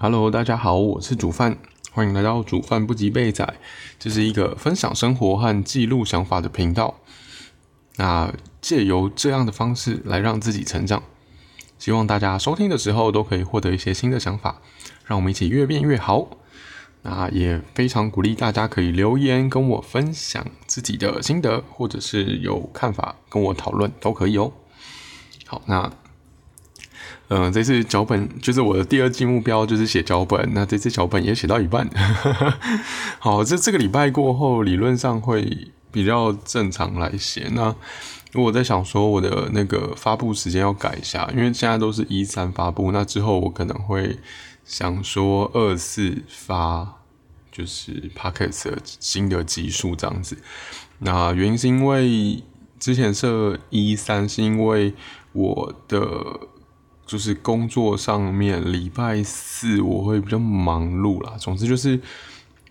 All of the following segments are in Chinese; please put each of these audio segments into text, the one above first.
Hello，大家好，我是煮饭，欢迎来到煮饭不及被仔，这是一个分享生活和记录想法的频道。那借由这样的方式来让自己成长，希望大家收听的时候都可以获得一些新的想法，让我们一起越变越好。那也非常鼓励大家可以留言跟我分享自己的心得，或者是有看法跟我讨论都可以哦。好，那。嗯，这次脚本就是我的第二季目标，就是写脚本。那这次脚本也写到一半。好，这这个礼拜过后，理论上会比较正常来写。那我在想说，我的那个发布时间要改一下，因为现在都是一三发布。那之后我可能会想说二四发，就是 Pocket 新的集数这样子。那原因是因为之前设一三，是因为我的。就是工作上面，礼拜四我会比较忙碌啦。总之就是，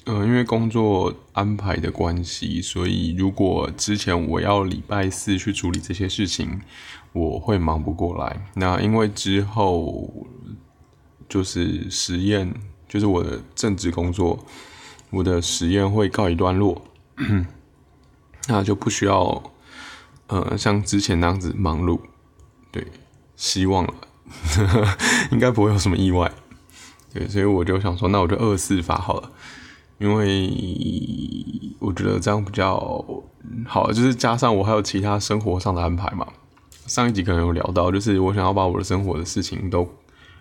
呃，因为工作安排的关系，所以如果之前我要礼拜四去处理这些事情，我会忙不过来。那因为之后就是实验，就是我的正职工作，我的实验会告一段落，那就不需要呃像之前那样子忙碌。对，希望了。应该不会有什么意外，对，所以我就想说，那我就二四发好了，因为我觉得这样比较好，就是加上我还有其他生活上的安排嘛。上一集可能有聊到，就是我想要把我的生活的事情都，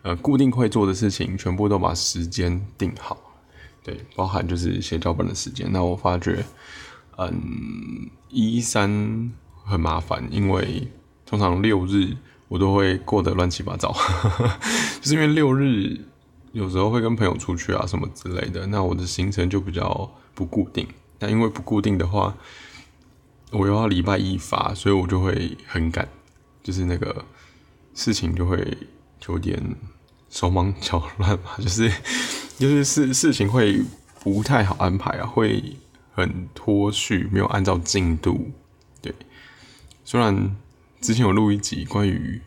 呃，固定会做的事情，全部都把时间定好，对，包含就是写脚本的时间。那我发觉，嗯，一三很麻烦，因为通常六日。我都会过得乱七八糟，就是因为六日有时候会跟朋友出去啊什么之类的，那我的行程就比较不固定。那因为不固定的话，我又要礼拜一发，所以我就会很赶，就是那个事情就会有点手忙脚乱嘛，就是就是事事情会不太好安排啊，会很拖序，没有按照进度。对，虽然。之前有录一集关于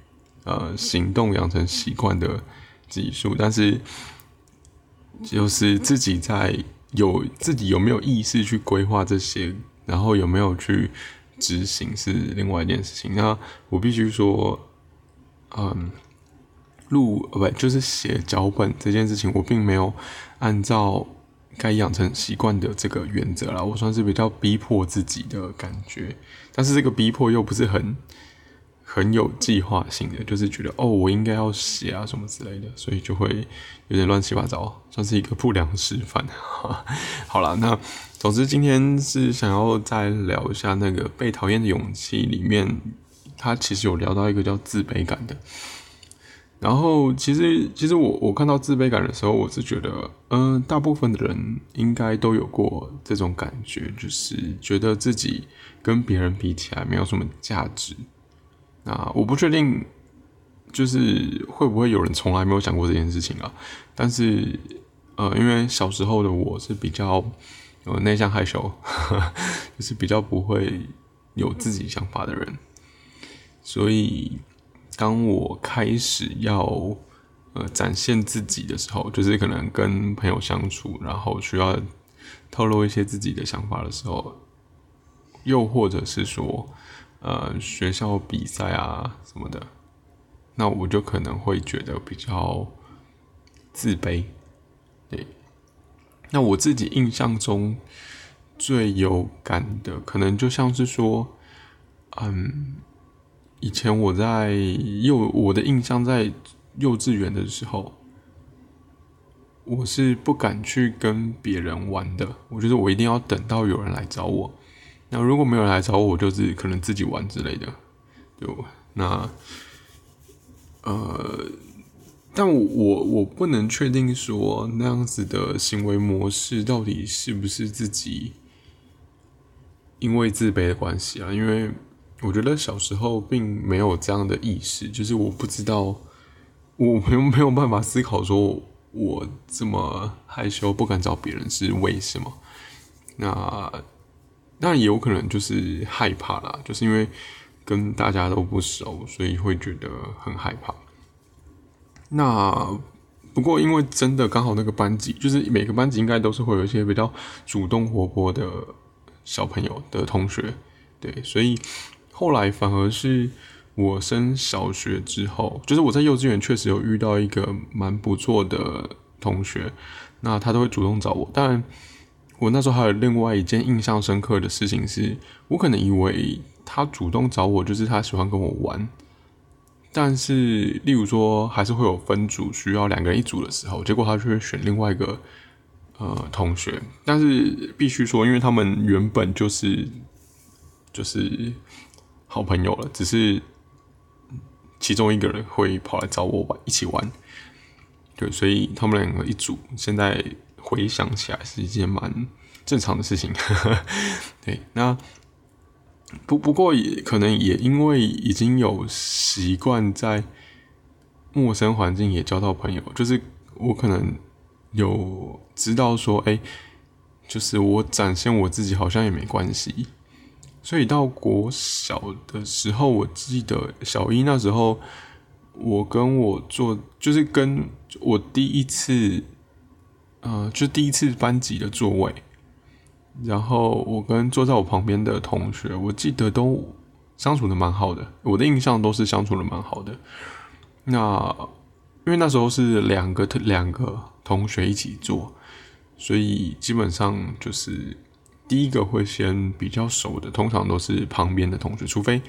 呃行动养成习惯的技术，但是就是自己在有自己有没有意识去规划这些，然后有没有去执行是另外一件事情。那我必须说，嗯，录不就是写脚本这件事情，我并没有按照该养成习惯的这个原则啦，我算是比较逼迫自己的感觉，但是这个逼迫又不是很。很有计划性的，就是觉得哦，我应该要写啊什么之类的，所以就会有点乱七八糟，算是一个不良示范。好了，那总之今天是想要再聊一下那个被讨厌的勇气里面，他其实有聊到一个叫自卑感的。然后其实其实我我看到自卑感的时候，我是觉得，嗯，大部分的人应该都有过这种感觉，就是觉得自己跟别人比起来没有什么价值。那我不确定，就是会不会有人从来没有想过这件事情啊？但是，呃，因为小时候的我是比较有内向害羞呵呵，就是比较不会有自己想法的人，所以当我开始要呃展现自己的时候，就是可能跟朋友相处，然后需要透露一些自己的想法的时候，又或者是说。呃，学校比赛啊什么的，那我就可能会觉得比较自卑。对，那我自己印象中最有感的，可能就像是说，嗯，以前我在幼，我的印象在幼稚园的时候，我是不敢去跟别人玩的。我觉得我一定要等到有人来找我。那如果没有人来找我，我就是可能自己玩之类的，就那，呃，但我我我不能确定说那样子的行为模式到底是不是自己因为自卑的关系啊？因为我觉得小时候并没有这样的意识，就是我不知道，我没有没有办法思考说我这么害羞不敢找别人是为什么？那。那也有可能就是害怕啦，就是因为跟大家都不熟，所以会觉得很害怕。那不过因为真的刚好那个班级，就是每个班级应该都是会有一些比较主动活泼的小朋友的同学，对，所以后来反而是我升小学之后，就是我在幼稚园确实有遇到一个蛮不错的同学，那他都会主动找我。当然，我那时候还有另外一件印象深刻的事情是，我可能以为他主动找我就是他喜欢跟我玩。但是，例如说，还是会有分组需要两个人一组的时候，结果他却选另外一个呃同学。但是必须说，因为他们原本就是就是好朋友了，只是其中一个人会跑来找我玩一起玩，对，所以他们两个一组。现在回想起来是一件蛮正常的事情，对，那。不不过也可能也因为已经有习惯在陌生环境也交到朋友，就是我可能有知道说，哎，就是我展现我自己好像也没关系，所以到国小的时候，我记得小一那时候，我跟我做就是跟我第一次，呃，就第一次班级的座位。然后我跟坐在我旁边的同学，我记得都相处的蛮好的，我的印象都是相处的蛮好的。那因为那时候是两个两个同学一起坐，所以基本上就是第一个会先比较熟的，通常都是旁边的同学，除非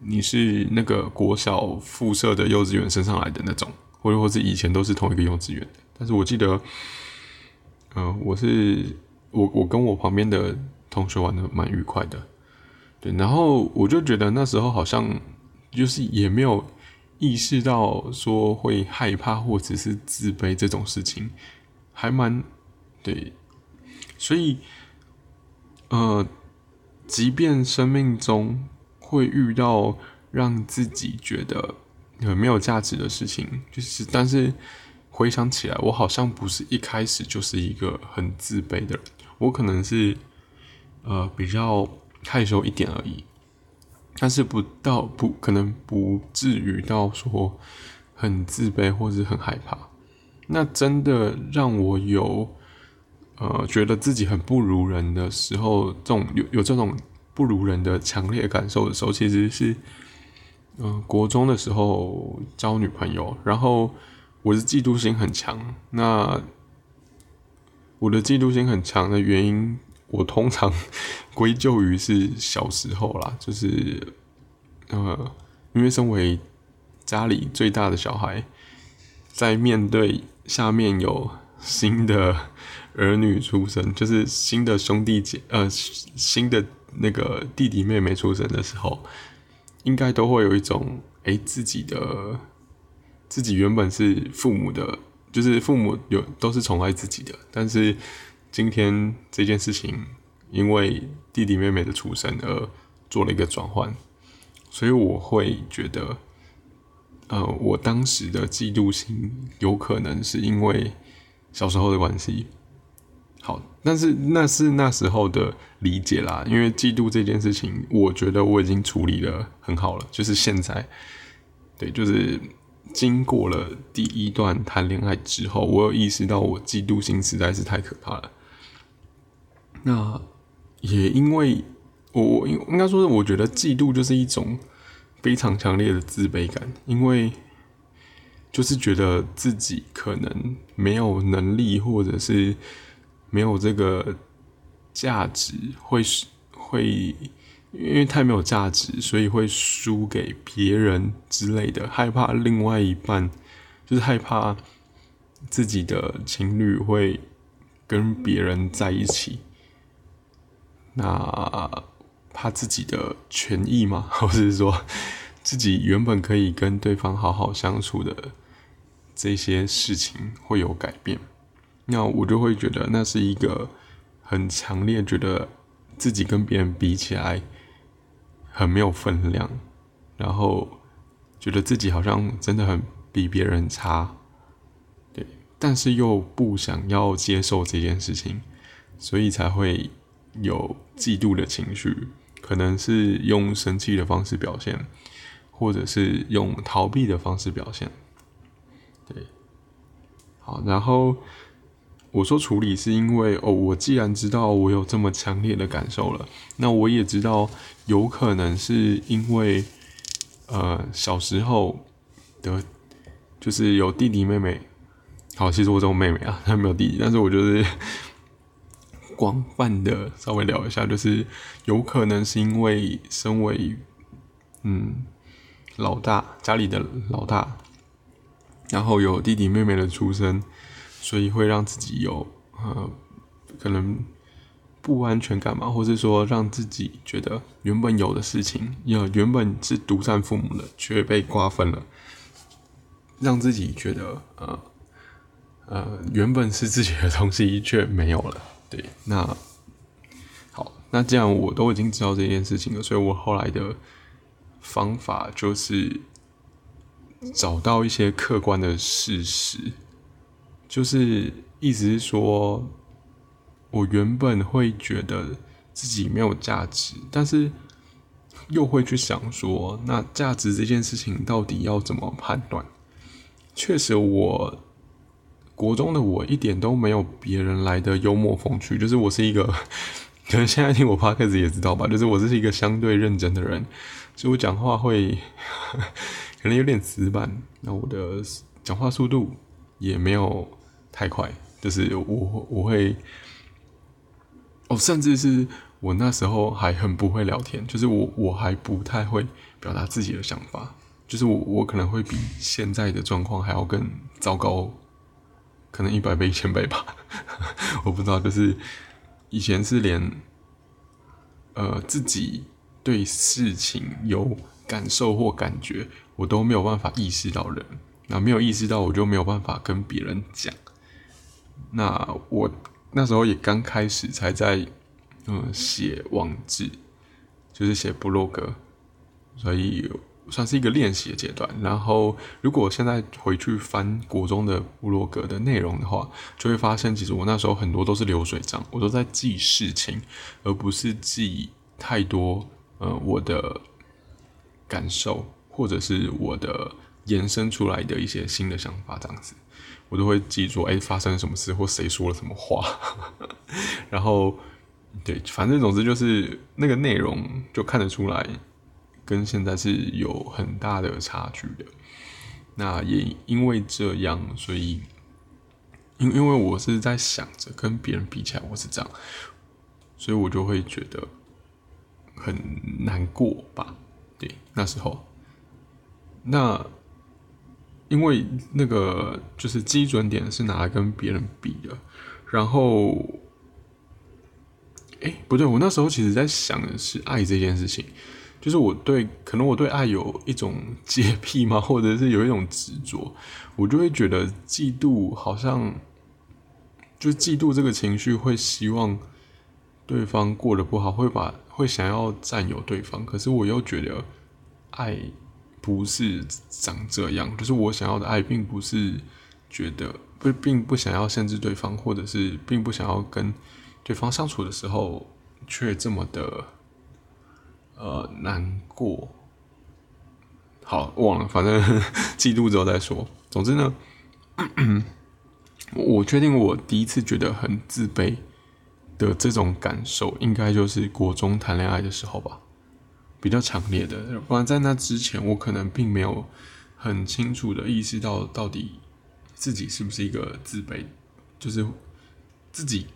你是那个国小附设的幼稚园升上来的那种，或者或是以前都是同一个幼稚园的。但是我记得，嗯，我是。我我跟我旁边的同学玩的蛮愉快的，对，然后我就觉得那时候好像就是也没有意识到说会害怕或者是自卑这种事情，还蛮对，所以呃，即便生命中会遇到让自己觉得很没有价值的事情，就是但是回想起来，我好像不是一开始就是一个很自卑的人。我可能是，呃，比较害羞一点而已，但是不到不可能不至于到说很自卑或者很害怕。那真的让我有，呃，觉得自己很不如人的时候，这种有有这种不如人的强烈感受的时候，其实是，嗯，国中的时候交女朋友，然后我的嫉妒心很强，那。我的嫉妒心很强的原因，我通常归咎于是小时候啦，就是呃，因为身为家里最大的小孩，在面对下面有新的儿女出生，就是新的兄弟姐呃新的那个弟弟妹妹出生的时候，应该都会有一种哎自己的自己原本是父母的。就是父母有都是宠爱自己的，但是今天这件事情因为弟弟妹妹的出生而做了一个转换，所以我会觉得，呃，我当时的嫉妒心有可能是因为小时候的关系。好，但是那是那时候的理解啦，因为嫉妒这件事情，我觉得我已经处理的很好了。就是现在，对，就是。经过了第一段谈恋爱之后，我有意识到我嫉妒心实在是太可怕了。那也因为我应应该说，我觉得嫉妒就是一种非常强烈的自卑感，因为就是觉得自己可能没有能力，或者是没有这个价值，会是会。因为太没有价值，所以会输给别人之类的，害怕另外一半，就是害怕自己的情侣会跟别人在一起，那怕自己的权益嘛，或者是说自己原本可以跟对方好好相处的这些事情会有改变，那我就会觉得那是一个很强烈，觉得自己跟别人比起来。很没有分量，然后觉得自己好像真的很比别人差，对，但是又不想要接受这件事情，所以才会有嫉妒的情绪，可能是用生气的方式表现，或者是用逃避的方式表现，对，好，然后我说处理是因为哦，我既然知道我有这么强烈的感受了，那我也知道有可能是因为呃小时候的，就是有弟弟妹妹。好，其实我这种妹妹啊，她 没有弟弟，但是我就是 广泛的稍微聊一下，就是有可能是因为身为嗯老大，家里的老大，然后有弟弟妹妹的出生，所以会让自己有呃可能不安全感嘛，或者说让自己觉得原本有的事情，要原本是独占父母的，却被瓜分了，让自己觉得呃。呃，原本是自己的东西却没有了。对，那好，那既然我都已经知道这件事情了，所以我后来的方法就是找到一些客观的事实，就是意思是说，我原本会觉得自己没有价值，但是又会去想说，那价值这件事情到底要怎么判断？确实我。国中的我一点都没有别人来的幽默风趣，就是我是一个，可能现在听我 p o d c t 也知道吧，就是我这是一个相对认真的人，所以我讲话会 可能有点死板，那我的讲话速度也没有太快，就是我我会，哦，甚至是我那时候还很不会聊天，就是我我还不太会表达自己的想法，就是我我可能会比现在的状况还要更糟糕。可能一百倍、一千倍吧，我不知道。就是以前是连呃自己对事情有感受或感觉，我都没有办法意识到人。那没有意识到，我就没有办法跟别人讲。那我那时候也刚开始，才在嗯写网志，就是写部落格，所以。算是一个练习的阶段，然后如果现在回去翻国中的部落格的内容的话，就会发现其实我那时候很多都是流水账，我都在记事情，而不是记太多呃我的感受或者是我的延伸出来的一些新的想法这样子，我都会记住哎发生了什么事或谁说了什么话，然后对，反正总之就是那个内容就看得出来。跟现在是有很大的差距的，那也因为这样，所以因因为我是在想着跟别人比起来我是这样，所以我就会觉得很难过吧？对，那时候，那因为那个就是基准点是拿来跟别人比的，然后，哎，不对，我那时候其实在想的是爱这件事情。就是我对可能我对爱有一种洁癖嘛，或者是有一种执着，我就会觉得嫉妒好像，就嫉妒这个情绪会希望对方过得不好，会把会想要占有对方。可是我又觉得爱不是长这样，就是我想要的爱，并不是觉得不并不想要限制对方，或者是并不想要跟对方相处的时候却这么的。呃，难过。好，忘了，反正 嫉妒之后再说。总之呢，我确定我第一次觉得很自卑的这种感受，应该就是国中谈恋爱的时候吧，比较强烈的。不然在那之前，我可能并没有很清楚的意识到到底自己是不是一个自卑，就是自己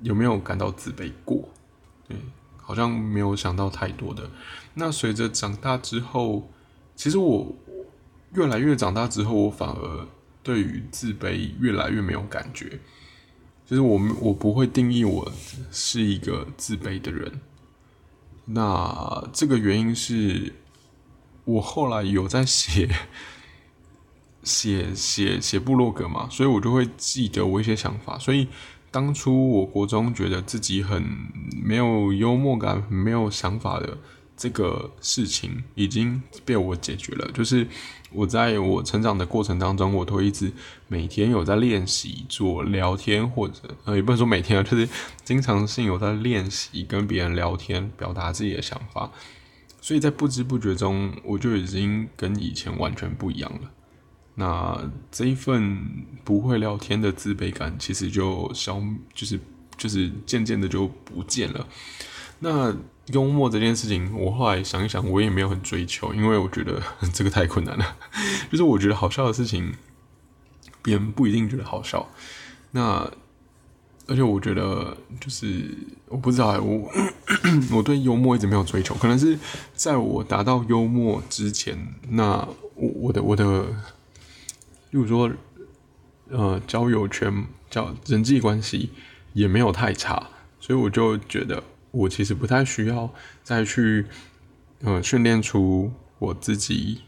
有没有感到自卑过。对。好像没有想到太多的。那随着长大之后，其实我越来越长大之后，我反而对于自卑越来越没有感觉。就是我我不会定义我是一个自卑的人。那这个原因是我后来有在写写写写部落格嘛，所以我就会记得我一些想法，所以。当初我国中觉得自己很没有幽默感、没有想法的这个事情已经被我解决了。就是我在我成长的过程当中，我都一直每天有在练习做聊天，或者呃也不能说每天啊，就是经常性有在练习跟别人聊天，表达自己的想法。所以在不知不觉中，我就已经跟以前完全不一样了。那这一份不会聊天的自卑感，其实就消，就是就是渐渐的就不见了。那幽默这件事情，我后来想一想，我也没有很追求，因为我觉得 这个太困难了。就是我觉得好笑的事情，别人不一定觉得好笑。那而且我觉得，就是我不知道，我 我对幽默一直没有追求，可能是在我达到幽默之前，那我我的我的。例如说，呃，交友圈、交人际关系也没有太差，所以我就觉得我其实不太需要再去，呃，训练出我自己，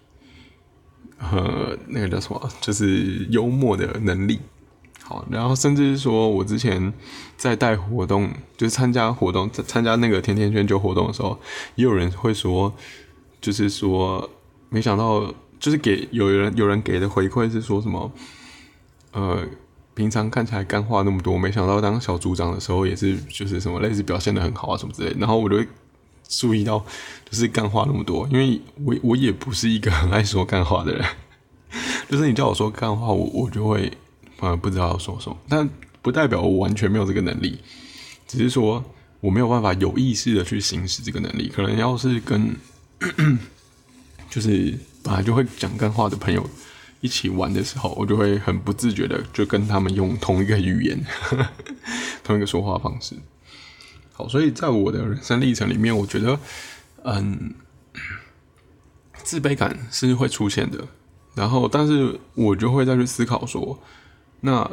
呃，那个叫什么，就是幽默的能力。好，然后甚至是说我之前在带活动，就是参加活动、参加那个甜甜圈酒活动的时候，也有人会说，就是说，没想到。就是给有人有人给的回馈是说什么，呃，平常看起来干话那么多，没想到当小组长的时候也是就是什么类似表现的很好啊什么之类。然后我就会注意到，就是干话那么多，因为我我也不是一个很爱说干话的人，就是你叫我说干话，我我就会呃不知道要说什么，但不代表我完全没有这个能力，只是说我没有办法有意识的去行使这个能力，可能要是跟 就是。本来就会讲干话的朋友一起玩的时候，我就会很不自觉的就跟他们用同一个语言，同一个说话方式。好，所以在我的人生历程里面，我觉得，嗯，自卑感是会出现的。然后，但是我就会再去思考说，那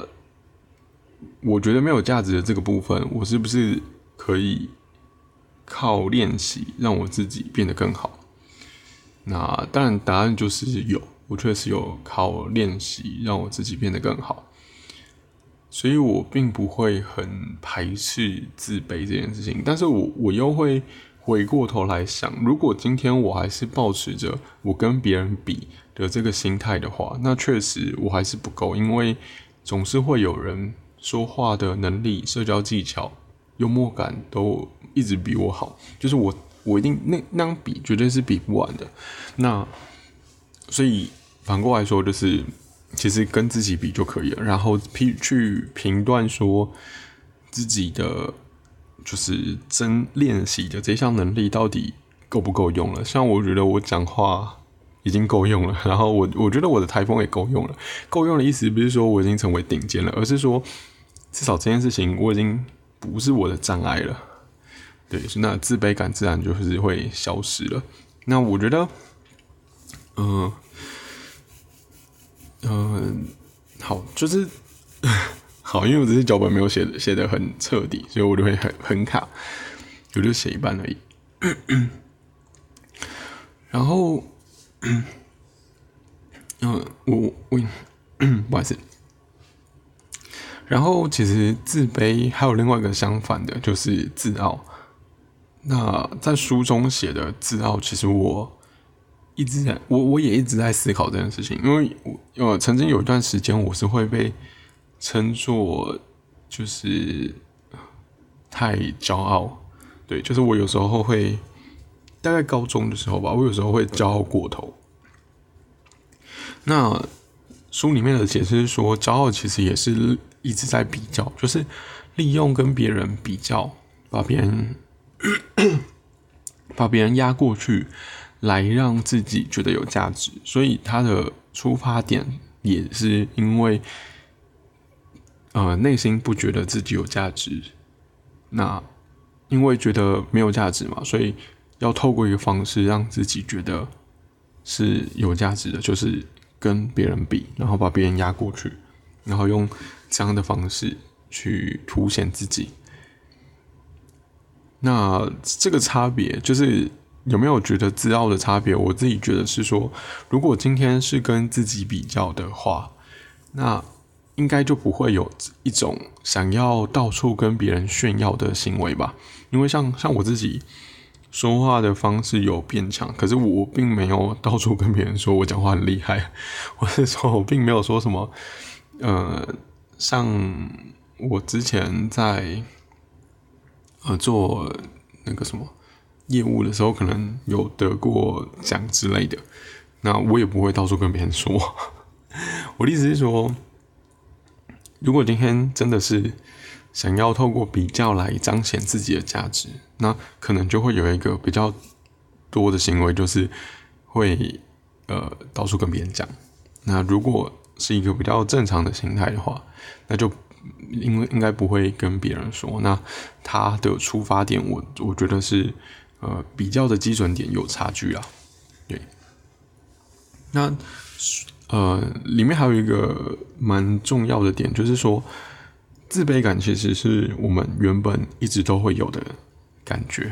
我觉得没有价值的这个部分，我是不是可以靠练习让我自己变得更好？那当然，答案就是有，我确实有靠练习让我自己变得更好，所以我并不会很排斥自卑这件事情。但是我我又会回过头来想，如果今天我还是保持着我跟别人比的这个心态的话，那确实我还是不够，因为总是会有人说话的能力、社交技巧、幽默感都一直比我好，就是我。我一定那那样比绝对是比不完的，那所以反过来说，就是其实跟自己比就可以了，然后评去评断说自己的就是真练习的这项能力到底够不够用了。像我觉得我讲话已经够用了，然后我我觉得我的台风也够用了。够用的意思不是说我已经成为顶尖了，而是说至少这件事情我已经不是我的障碍了。对，那自卑感自然就是会消失了。那我觉得，嗯嗯，好，就是好，因为我这些脚本没有写写的很彻底，所以我就会很很卡，我就写一半而已。然后，嗯，我我不好意思。然后，其实自卑还有另外一个相反的，就是自傲。那在书中写的自傲，其实我一直在，我我也一直在思考这件事情，因为我呃曾经有一段时间，我是会被称作就是太骄傲，对，就是我有时候会，大概高中的时候吧，我有时候会骄傲过头。那书里面的解释是说，骄傲其实也是一直在比较，就是利用跟别人比较，把别人。把别人压过去，来让自己觉得有价值，所以他的出发点也是因为，呃，内心不觉得自己有价值，那因为觉得没有价值嘛，所以要透过一个方式让自己觉得是有价值的，就是跟别人比，然后把别人压过去，然后用这样的方式去凸显自己。那这个差别就是有没有觉得自傲的差别？我自己觉得是说，如果今天是跟自己比较的话，那应该就不会有一种想要到处跟别人炫耀的行为吧？因为像像我自己说话的方式有变强，可是我并没有到处跟别人说我讲话很厉害，我是说我并没有说什么，呃，像我之前在。呃，做那个什么业务的时候，可能有得过奖之类的，那我也不会到处跟别人说。我的意思是说，如果今天真的是想要透过比较来彰显自己的价值，那可能就会有一个比较多的行为，就是会呃到处跟别人讲。那如果是一个比较正常的心态的话，那就因为应该不会跟别人说。那他的出发点，我我觉得是呃比较的基准点有差距啊。对，那。呃，里面还有一个蛮重要的点，就是说，自卑感其实是我们原本一直都会有的感觉，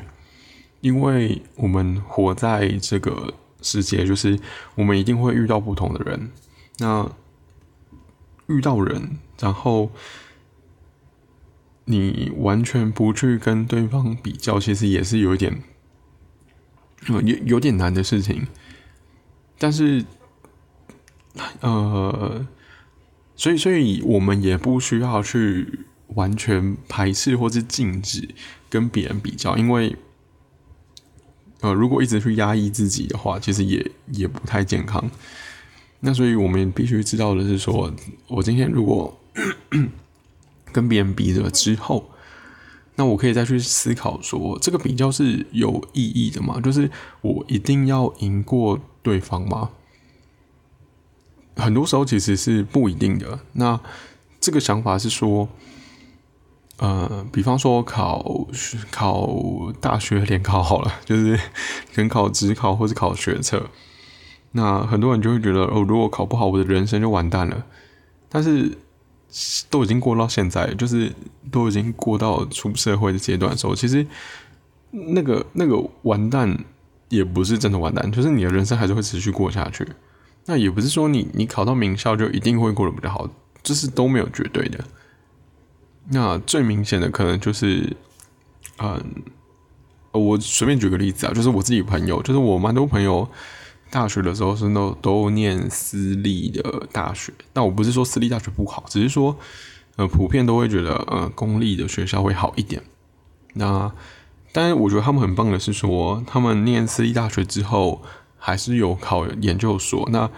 因为我们活在这个世界，就是我们一定会遇到不同的人，那遇到人，然后你完全不去跟对方比较，其实也是有一点，有有点难的事情，但是。呃，所以，所以我们也不需要去完全排斥或是禁止跟别人比较，因为，呃，如果一直去压抑自己的话，其实也也不太健康。那所以我们必须知道的是，说我今天如果 跟别人比了之后，那我可以再去思考说，这个比较是有意义的吗？就是我一定要赢过对方吗？很多时候其实是不一定的。那这个想法是说，呃，比方说考考大学联考好了，就是联考、职考或者考学测，那很多人就会觉得，哦，如果考不好，我的人生就完蛋了。但是都已经过到现在，就是都已经过到出社会的阶段的时候，其实那个那个完蛋也不是真的完蛋，就是你的人生还是会持续过下去。那也不是说你你考到名校就一定会过得比较好，这是都没有绝对的。那最明显的可能就是，嗯，我随便举个例子啊，就是我自己朋友，就是我蛮多朋友大学的时候是都都念私立的大学。那我不是说私立大学不好，只是说呃普遍都会觉得呃公立的学校会好一点。那但是我觉得他们很棒的是说，他们念私立大学之后。还是有考研究所，那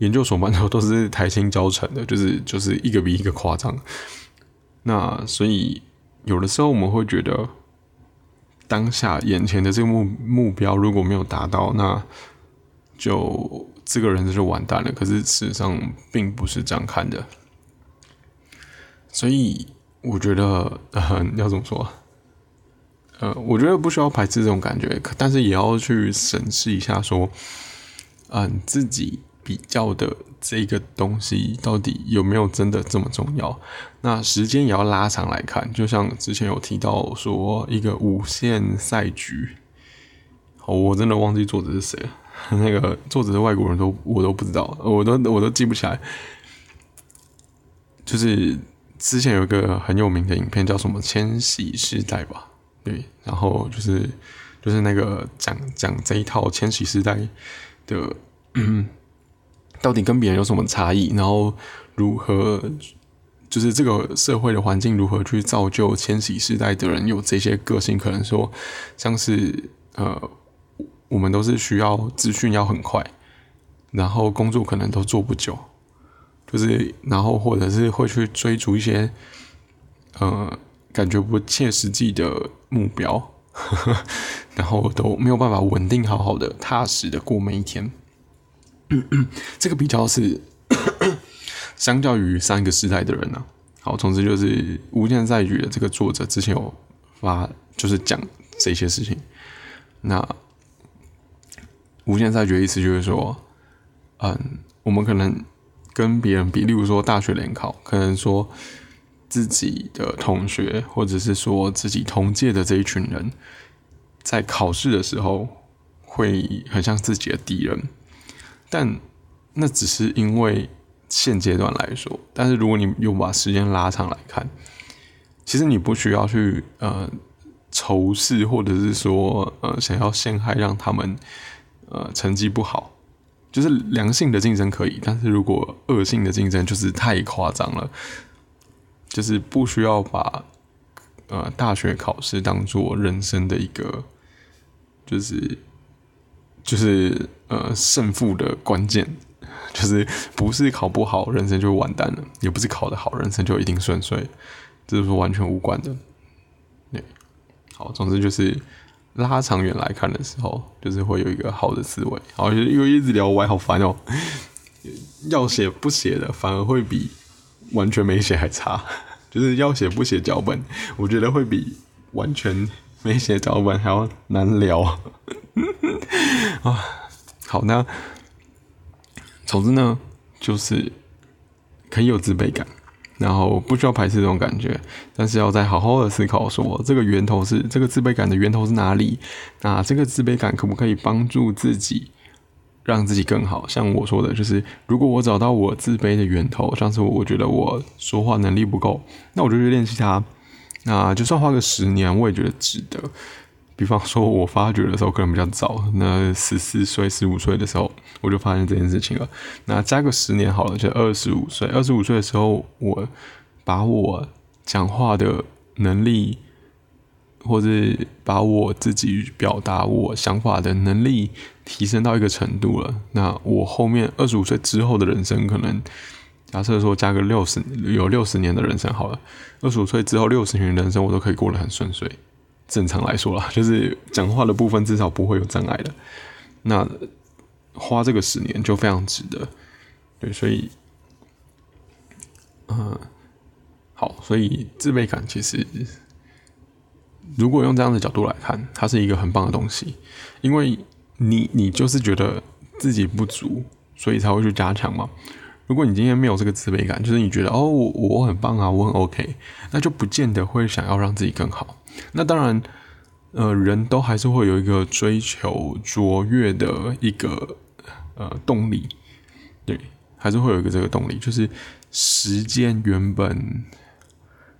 研究所班头都是台青教成的，就是就是一个比一个夸张。那所以有的时候我们会觉得，当下眼前的这个目目标如果没有达到，那就这个人就完蛋了。可是事实上并不是这样看的，所以我觉得嗯要怎么说？呃，我觉得不需要排斥这种感觉，但是也要去审视一下，说，嗯，自己比较的这个东西到底有没有真的这么重要？那时间也要拉长来看，就像之前有提到说，一个无限赛局，哦，我真的忘记作者是谁了，那个作者是外国人都我都不知道，我都我都记不起来，就是之前有一个很有名的影片叫什么《千禧世代》吧。对，然后就是就是那个讲讲这一套千禧时代的，嗯到底跟别人有什么差异，然后如何就是这个社会的环境如何去造就千禧时代的人有这些个性，可能说像是呃，我们都是需要资讯要很快，然后工作可能都做不久，就是然后或者是会去追逐一些呃。感觉不切实际的目标，然后都没有办法稳定、好好的、踏实的过每一天。这个比较是 相较于三个时代的人呢。好，总之就是《无限赛局》的这个作者之前有发，就是讲这些事情。那《无限赛局》的意思就是说，嗯，我们可能跟别人比，例如说大学联考，可能说。自己的同学，或者是说自己同届的这一群人，在考试的时候会很像自己的敌人，但那只是因为现阶段来说。但是如果你又把时间拉长来看，其实你不需要去呃仇视，或者是说呃想要陷害让他们呃成绩不好。就是良性的竞争可以，但是如果恶性的竞争，就是太夸张了。就是不需要把呃大学考试当做人生的一个，就是就是呃胜负的关键，就是不是考不好，人生就完蛋了；也不是考得好，人生就一定顺遂，这是完全无关的。对，好，总之就是拉长远来看的时候，就是会有一个好的思维。好，因为一直聊歪，好烦哦。要写不写的，反而会比完全没写还差。就是要写不写脚本，我觉得会比完全没写脚本还要难聊 啊。好，那总之呢，就是可以有自卑感，然后不需要排斥这种感觉，但是要再好好的思考，说这个源头是这个自卑感的源头是哪里？那这个自卑感可不可以帮助自己？让自己更好，像我说的，就是如果我找到我自卑的源头，像是我觉得我说话能力不够，那我就去练习它。那就算花个十年，我也觉得值得。比方说，我发觉的时候可能比较早，那十四岁、十五岁的时候，我就发现这件事情了。那加个十年好了，就二十五岁。二十五岁的时候，我把我讲话的能力。或者把我自己表达我想法的能力提升到一个程度了，那我后面二十五岁之后的人生，可能假设说加个六十有六十年的人生好了，二十五岁之后六十年的人生我都可以过得很顺遂。正常来说啦，就是讲话的部分至少不会有障碍的。那花这个十年就非常值得。对，所以，嗯，好，所以自卑感其实。如果用这样的角度来看，它是一个很棒的东西，因为你你就是觉得自己不足，所以才会去加强嘛。如果你今天没有这个自卑感，就是你觉得哦我我很棒啊，我很 OK，那就不见得会想要让自己更好。那当然，呃，人都还是会有一个追求卓越的一个呃动力，对，还是会有一个这个动力，就是实践原本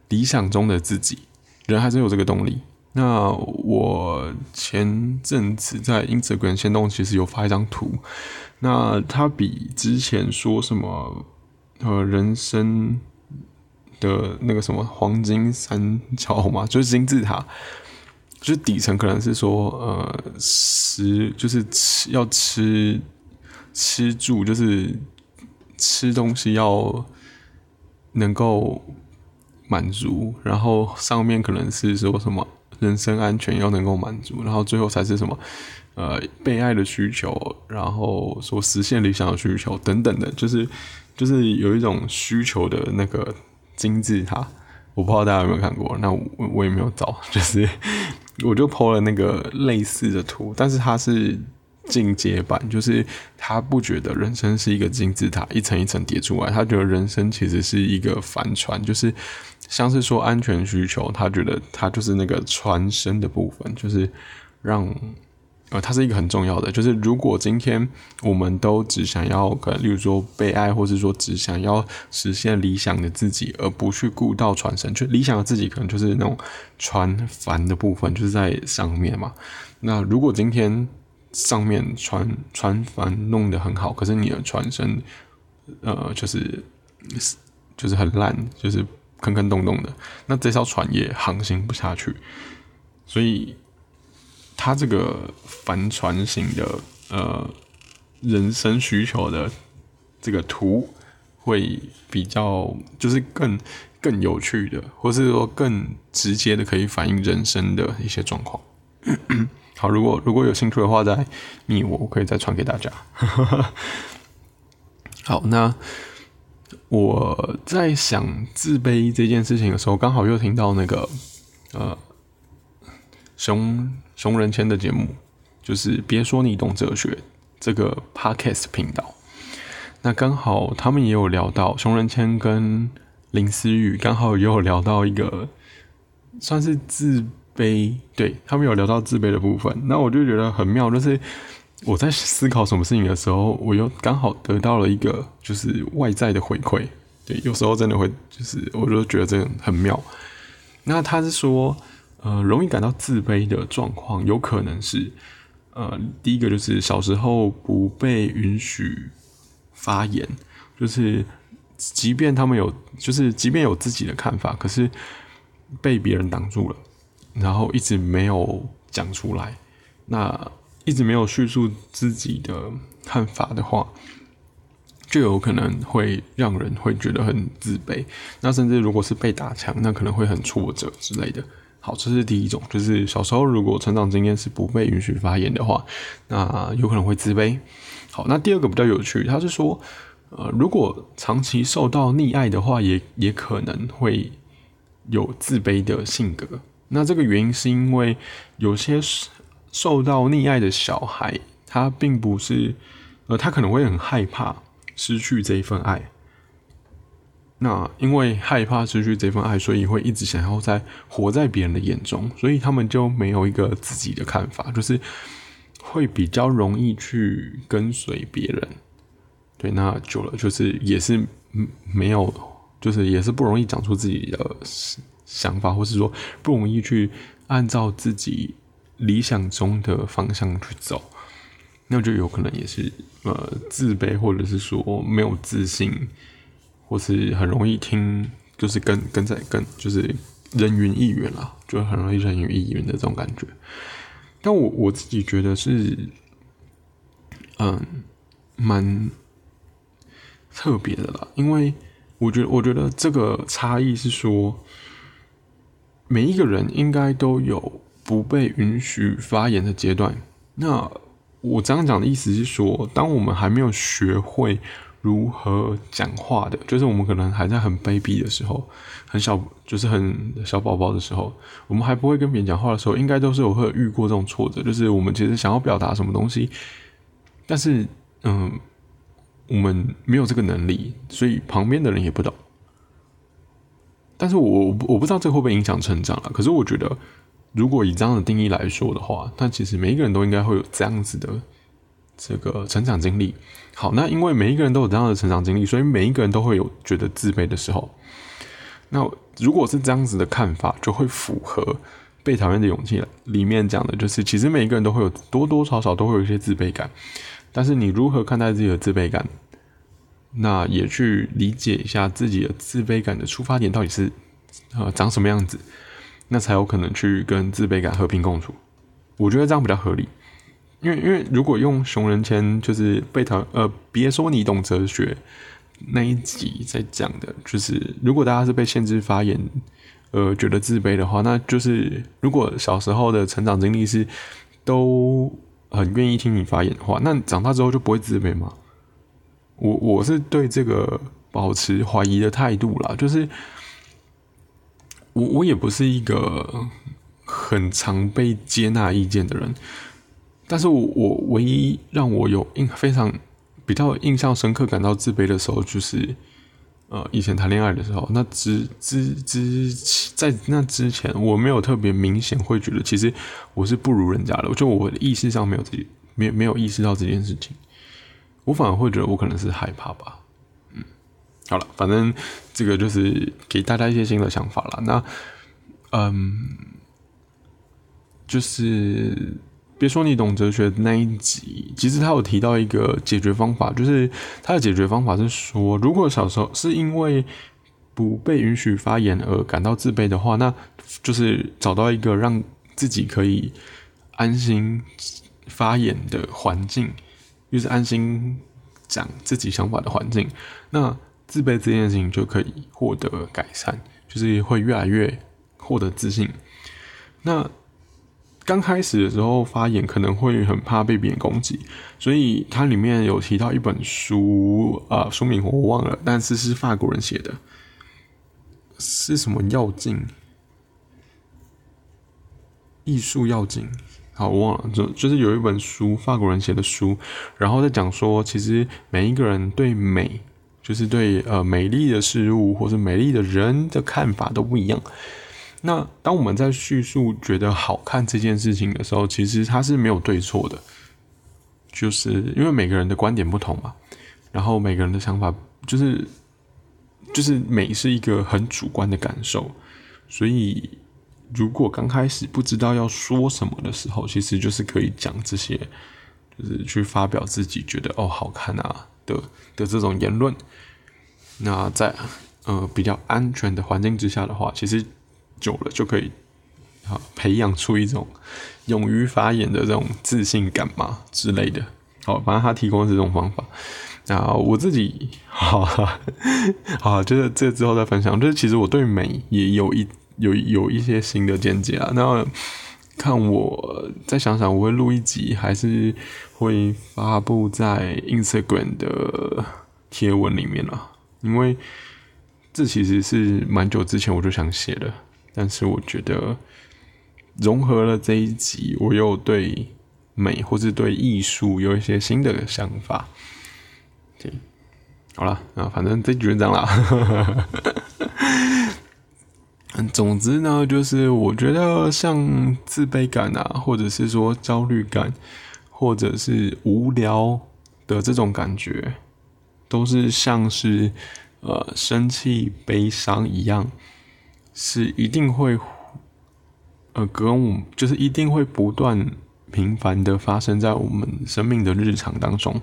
理想中的自己。人还是有这个动力。那我前阵子在 Instagram 先动，其实有发一张图。那它比之前说什么呃人生的那个什么黄金三角嘛，就是金字塔，就是底层可能是说呃食就是吃要吃吃住，就是吃东西要能够。满足，然后上面可能是说什么人身安全要能够满足，然后最后才是什么呃被爱的需求，然后说实现理想的需求等等的，就是就是有一种需求的那个金字塔，我不知道大家有没有看过，那我我也没有找，就是我就 PO 了那个类似的图，但是它是。进阶版就是他不觉得人生是一个金字塔一层一层叠出来，他觉得人生其实是一个帆船，就是像是说安全需求，他觉得他就是那个船身的部分，就是让呃，它是一个很重要的，就是如果今天我们都只想要，可能例如说被爱，或是说只想要实现理想的自己，而不去顾到船身，就理想的自己可能就是那种船帆的部分，就是在上面嘛。那如果今天上面船船帆弄得很好，可是你的船身，呃，就是就是很烂，就是坑坑洞洞的，那这艘船也航行不下去。所以，它这个帆船型的呃人生需求的这个图，会比较就是更更有趣的，或是说更直接的可以反映人生的一些状况。好，如果如果有兴趣的话，再密我，我可以再传给大家。好，那我在想自卑这件事情的时候，刚好又听到那个呃熊熊仁谦的节目，就是别说你懂哲学这个 podcast 频道。那刚好他们也有聊到熊仁谦跟林思雨，刚好也有聊到一个算是自。卑，对他们有聊到自卑的部分，那我就觉得很妙，就是我在思考什么事情的时候，我又刚好得到了一个就是外在的回馈，对，有时候真的会就是，我就觉得这个很妙。那他是说，呃，容易感到自卑的状况，有可能是，呃，第一个就是小时候不被允许发言，就是即便他们有，就是即便有自己的看法，可是被别人挡住了。然后一直没有讲出来，那一直没有叙述自己的看法的话，就有可能会让人会觉得很自卑。那甚至如果是被打枪，那可能会很挫折之类的。好，这是第一种，就是小时候如果成长经验是不被允许发言的话，那有可能会自卑。好，那第二个比较有趣，他是说，呃，如果长期受到溺爱的话，也也可能会有自卑的性格。那这个原因是因为有些受到溺爱的小孩，他并不是，呃，他可能会很害怕失去这一份爱。那因为害怕失去这份爱，所以会一直想要在活在别人的眼中，所以他们就没有一个自己的看法，就是。会比较容易去跟随别人，对，那久了就是也是没有，就是也是不容易讲出自己的想法，或是说不容易去按照自己理想中的方向去走，那就有可能也是呃自卑，或者是说没有自信，或是很容易听，就是跟跟在跟，就是人云亦云啦，就很容易人云亦云的这种感觉。但我我自己觉得是，嗯，蛮特别的啦。因为我觉得，我觉得这个差异是说，每一个人应该都有不被允许发言的阶段。那我这样讲的意思是说，当我们还没有学会。如何讲话的，就是我们可能还在很卑鄙的时候，很小，就是很小宝宝的时候，我们还不会跟别人讲话的时候，应该都是有会遇过这种挫折，就是我们其实想要表达什么东西，但是嗯，我们没有这个能力，所以旁边的人也不懂。但是我我不知道这会不会影响成长了。可是我觉得，如果以这样的定义来说的话，那其实每一个人都应该会有这样子的。这个成长经历，好，那因为每一个人都有这样的成长经历，所以每一个人都会有觉得自卑的时候。那如果是这样子的看法，就会符合《被讨厌的勇气》里面讲的，就是其实每一个人都会有多多少少都会有一些自卑感，但是你如何看待自己的自卑感，那也去理解一下自己的自卑感的出发点到底是呃长什么样子，那才有可能去跟自卑感和平共处。我觉得这样比较合理。因为因为如果用熊仁谦就是被讨呃别说你懂哲学那一集在讲的，就是如果大家是被限制发言，呃觉得自卑的话，那就是如果小时候的成长经历是都很愿意听你发言的话，那长大之后就不会自卑吗？我我是对这个保持怀疑的态度啦，就是我我也不是一个很常被接纳意见的人。但是我我唯一让我有印非常比较印象深刻、感到自卑的时候，就是呃以前谈恋爱的时候。那之之之在那之前，我没有特别明显会觉得其实我是不如人家的，就我的意识上没有这没没有意识到这件事情。我反而会觉得我可能是害怕吧。嗯，好了，反正这个就是给大家一些新的想法了。那嗯，就是。别说你懂哲学那一集，其实他有提到一个解决方法，就是他的解决方法是说，如果小时候是因为不被允许发言而感到自卑的话，那就是找到一个让自己可以安心发言的环境，就是安心讲自己想法的环境，那自卑这件事情就可以获得改善，就是会越来越获得自信。那。刚开始的时候发言可能会很怕被别人攻击，所以它里面有提到一本书啊，书名我忘了，但是是法国人写的，是什么要紧？艺术要紧？好，我忘了，就就是有一本书，法国人写的书，然后在讲说，其实每一个人对美，就是对呃美丽的事物或者美丽的人的看法都不一样。那当我们在叙述觉得好看这件事情的时候，其实它是没有对错的，就是因为每个人的观点不同嘛，然后每个人的想法就是就是美是一个很主观的感受，所以如果刚开始不知道要说什么的时候，其实就是可以讲这些，就是去发表自己觉得哦好看啊的的这种言论。那在呃比较安全的环境之下的话，其实。久了就可以，好培养出一种勇于发言的这种自信感嘛之类的。好，反正他提供的这种方法。啊，我自己好好，就是这之后再分享。就是其实我对美也有一有有一些新的见解啊。那看我再想想，我会录一集，还是会发布在 Instagram 的贴文里面啊？因为这其实是蛮久之前我就想写的，但是我觉得融合了这一集，我又对美或是对艺术有一些新的想法。对，好了，那反正这局就这样啦。总之呢，就是我觉得像自卑感啊，或者是说焦虑感，或者是无聊的这种感觉，都是像是呃生气、悲伤一样，是一定会呃跟我就是一定会不断频繁的发生在我们生命的日常当中。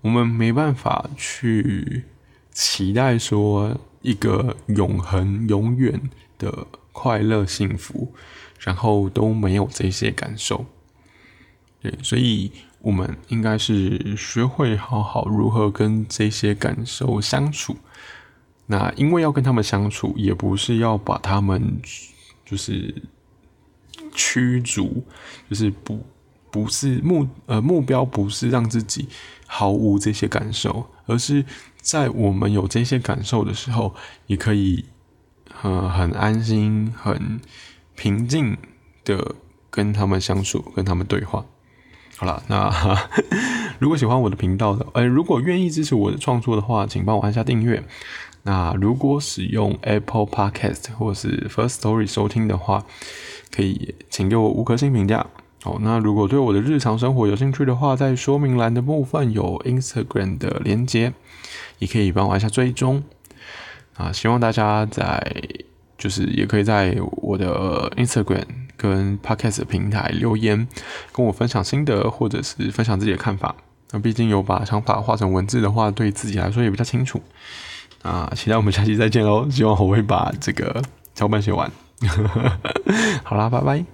我们没办法去期待说一个永恒、永远的快乐、幸福，然后都没有这些感受。对，所以我们应该是学会好好如何跟这些感受相处。那因为要跟他们相处，也不是要把他们就是驱逐，就是不。不是目呃目标不是让自己毫无这些感受，而是在我们有这些感受的时候，也可以呃很安心、很平静的跟他们相处，跟他们对话。好了，那 如果喜欢我的频道的，呃，如果愿意支持我的创作的话，请帮我按下订阅。那如果使用 Apple Podcast 或是 First Story 收听的话，可以请给我五颗星评价。好，那如果对我的日常生活有兴趣的话，在说明栏的部分有 Instagram 的连接，也可以帮我一下追踪。啊，希望大家在就是也可以在我的 Instagram 跟 Podcast 平台留言，跟我分享心得或者是分享自己的看法。那毕竟有把想法画成文字的话，对自己来说也比较清楚。啊，期待我们下期再见喽！希望我会把这个脚本写完。好啦，拜拜。